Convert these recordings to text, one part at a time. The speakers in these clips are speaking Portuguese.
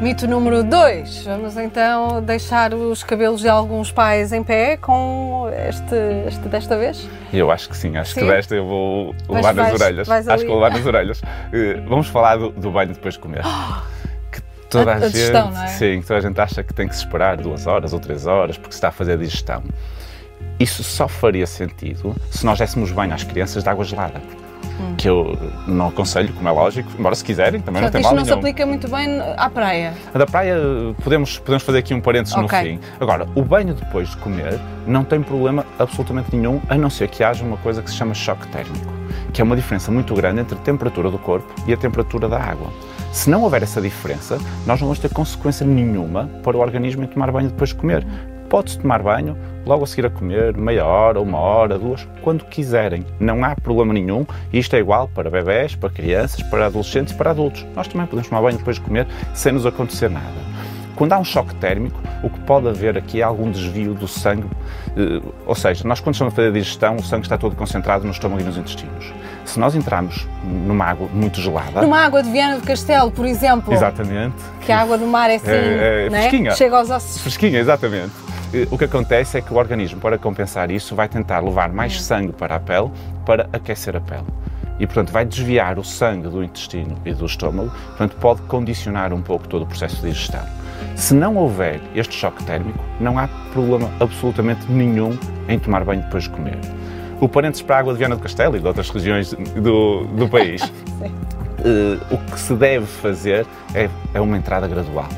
Mito número 2. Vamos então deixar os cabelos de alguns pais em pé com este, este desta vez? Eu acho que sim, acho Sim? que desta eu vou levar nas vais- orelhas. vais acho ali. que vou levar nas orelhas. Eh, vamos falar do, do banho depois de comer. Que toda A- a, a gente, digestão, não é? sim, que toda a gente acha que tem que se esperar duas horas ou três horas porque se está a fazer a digestão. Isso só faria sentido se nós dessemos banho às crianças de água gelada. Hum. Que eu não aconselho, como é lógico, embora se quiserem, também Portanto, não isto tem mal não se aplica muito bem à praia. A da praia, podemos, podemos fazer aqui um parênteses Ok. no fim. Agora, o banho depois de comer não tem problema absolutamente nenhum, a não ser que haja uma coisa que se chama choque térmico, que é uma diferença muito grande entre a temperatura do corpo e a temperatura da água. Se não houver essa diferença, nós não vamos ter consequência nenhuma para o organismo em tomar banho depois de comer. Pode-se tomar banho logo a seguir a comer, meia hora, uma hora, duas, quando quiserem. Não há problema nenhum. E isto é igual para bebés, para crianças, para adolescentes e para adultos. Nós também podemos tomar banho depois de comer sem nos acontecer nada. Quando há um choque térmico, o que pode haver aqui é algum desvio do sangue, eh, ou seja, nós quando estamos a fazer a digestão, o sangue está todo concentrado no estômago e nos intestinos. Se nós entrarmos numa água muito gelada, Numa água de Viana do Castelo, por exemplo, exatamente, que a água do mar é assim, É- é né? fresquinha. chega aos ossos. fresquinha, exatamente. O que acontece é que o organismo, para compensar isso, vai tentar levar mais sangue para a pele para aquecer a pele. E, portanto, vai desviar o sangue do intestino e do estômago, portanto, pode condicionar um pouco todo o processo de digestão. Se não houver este choque térmico, não há problema absolutamente nenhum em tomar banho depois de comer. O parênteses para a água de Viana do Castelo e de outras regiões do, do país, eh, o que se deve fazer é, é uma entrada gradual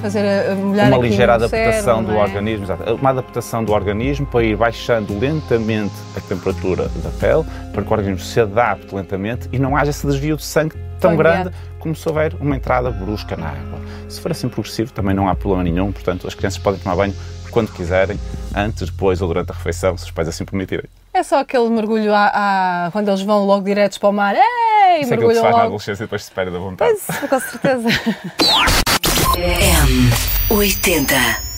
Fazer a, molhar uma ligeira adaptação cérebro, do é? organismo, exato. uma adaptação do organismo para ir baixando lentamente a temperatura da pele, para que o organismo se adapte lentamente e não haja esse desvio de sangue tão Tão grande como se houver uma entrada brusca na água. Se for assim progressivo, também não há problema nenhum, portanto, as crianças podem tomar banho quando quiserem, antes, depois ou durante a refeição, se os pais assim permitirem. É só aquele mergulho à, à- quando eles vão logo diretos para o mar. Ei, Isso é aquilo que se mergulham faz na logo. adolescência e depois se espera da vontade. Pois, com certeza. M80.